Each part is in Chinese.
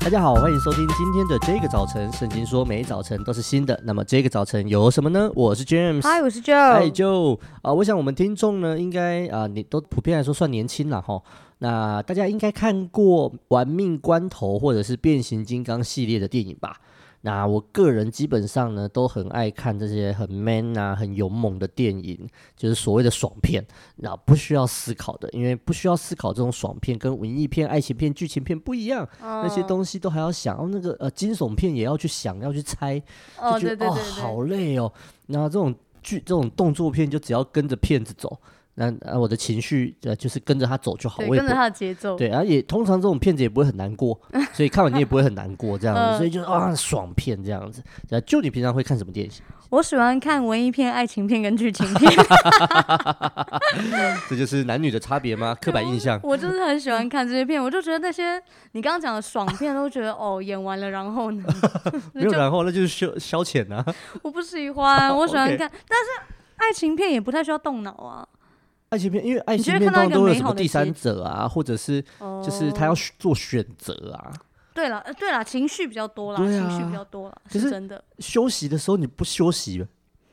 大家好，欢迎收听今天的这个早晨。圣经说，每早晨都是新的。那么这个早晨有什么呢？我是 James，嗨，我是 Joe，嗨 Joe 啊。我想我们听众呢，应该啊，你都普遍来说算年轻了哈。那大家应该看过《玩命关头》或者是《变形金刚》系列的电影吧？那我个人基本上呢，都很爱看这些很 man 啊、很勇猛的电影，就是所谓的爽片，那不需要思考的，因为不需要思考这种爽片跟文艺片、爱情片、剧情片不一样，哦、那些东西都还要想，哦，那个呃惊悚片也要去想，要去猜，就觉得哦，好累哦。那这种剧、这种动作片就只要跟着片子走。那啊，我的情绪呃，就是跟着他走就好，我也跟着他的节奏。对，而、啊、也通常这种片子也不会很难过，所以看完你也不会很难过这样子，呃、所以就是啊，爽片这样子。就你平常会看什么电影？我喜欢看文艺片、爱情片跟剧情片。这就是男女的差别吗？刻板印象。我就是很喜欢看这些片，我就觉得那些你刚刚讲的爽片，都觉得哦，演完了然后呢？没有然后，那就是消消遣啊。我不喜欢，我喜欢看，但是爱情片也不太需要动脑啊。爱情片，因为爱情片当中都有什么第三者啊，或者是就是他要做选择啊。对了，对了，情绪比较多啦，情绪比较多了，是真的。休息的时候你不休息，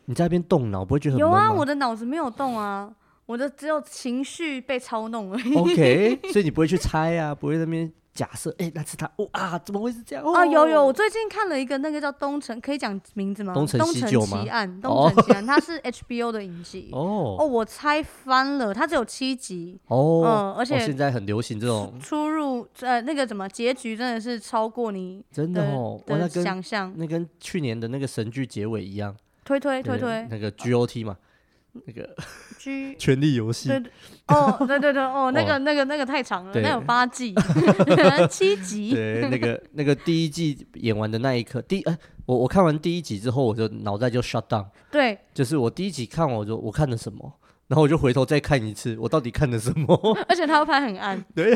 你在那边动脑，不会觉得很？有啊，我的脑子没有动啊，我的只有情绪被操弄而已。OK，所以你不会去猜啊，不会在那边。假设哎，那是他哦啊，怎么会是这样？哦、啊，有有，我最近看了一个那个叫《东城》，可以讲名字吗？东城西城奇案，东城奇案，它是 HBO 的影集。哦。哦，我猜翻了，它只有七集。哦，嗯，而且现在很流行这种出入呃那个什么结局真的是超过你真的哦的想象，那跟去年的那个神剧结尾一样，推推推推。那个 GOT 嘛。那个 G 权力游戏哦，对对对哦，那个那个那个太长了，那有八季，七集。对，那个那个第一季演完的那一刻，第呃，我我看完第一集之后，我就脑袋就 shut down。对，就是我第一集看完，我就我看了什么，然后我就回头再看一次，我到底看了什么？而且它会拍很暗，对，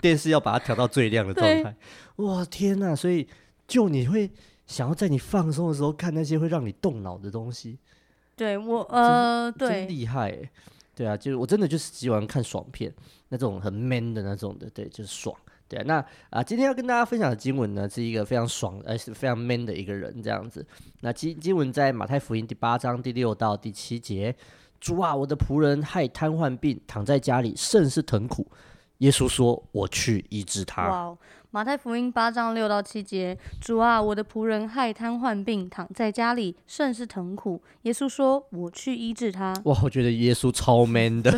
电视要把它调到最亮的状态。哇天呐！所以就你会想要在你放松的时候看那些会让你动脑的东西。对我呃，对，真厉害欸，对啊，就是我真的就是喜欢看爽片，那种很 man 的那种的，对，就是爽，对啊。那啊，今天要跟大家分享的经文呢，是一个非常爽，而是非常 man 的一个人这样子。那经经文在马太福音第八章第六到第七节，主啊，我的仆人害瘫痪病，躺在家里，甚是疼苦。耶稣说：“我去医治他。”哇，马太福音八章六到七节，主啊，我的仆人害瘫患病，躺在家里，甚是疼苦。耶稣说：“我去医治他。”哇，我觉得耶稣超 man 的。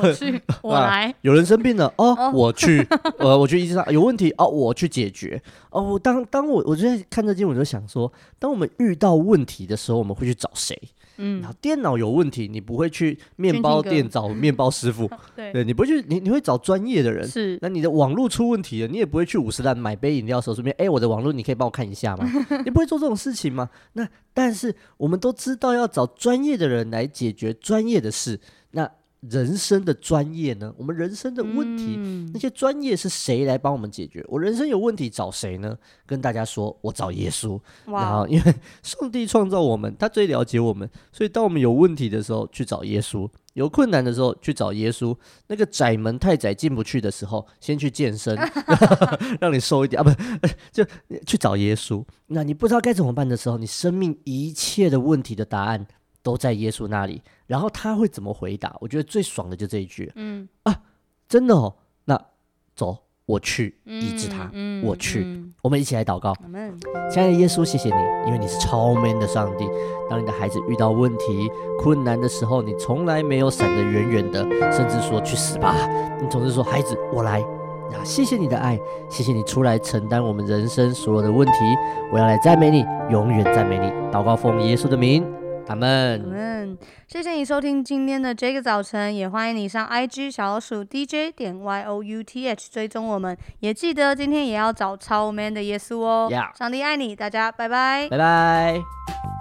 我去，我来。有人生病了哦，哦我去，呃，我去医治他。有问题哦，我去解决。哦，当当我我就在看这经文，我就想说，当我们遇到问题的时候，我们会去找谁？嗯，然后电脑有问题，你不会去面包店找面包师傅，对，对，你不会去，你你会找专业的人。是，那你的网络出问题了，你也不会去五十岚买杯饮料的时候顺便，哎，我的网络你可以帮我看一下吗？你不会做这种事情吗？那但是我们都知道要找专业的人来解决专业的事，那。人生的专业呢？我们人生的问题，嗯、那些专业是谁来帮我们解决？我人生有问题找谁呢？跟大家说，我找耶稣。哇然后，因为上帝创造我们，他最了解我们，所以当我们有问题的时候，去找耶稣；有困难的时候，去找耶稣。那个窄门太窄进不去的时候，先去健身，让你瘦一点啊！不，就去找耶稣。那你不知道该怎么办的时候，你生命一切的问题的答案。都在耶稣那里，然后他会怎么回答？我觉得最爽的就这一句，嗯啊，真的哦，那走，我去医治他，嗯嗯、我去，嗯、我们一起来祷告。嗯、亲爱的耶稣，谢谢你，因为你是超 man 的上帝。当你的孩子遇到问题、困难的时候，你从来没有闪得远远的，甚至说去死吧，你总是说孩子，我来。啊，谢谢你的爱，谢谢你出来承担我们人生所有的问题。我要来赞美你，永远赞美你。祷告奉耶稣的名。阿门，阿门。谢谢你收听今天的这个早晨，也欢迎你上 IG 小老鼠 DJ 点 YOUTH 追踪我们，也记得今天也要找超 man 的耶稣哦。上帝爱你，大家拜拜，拜拜。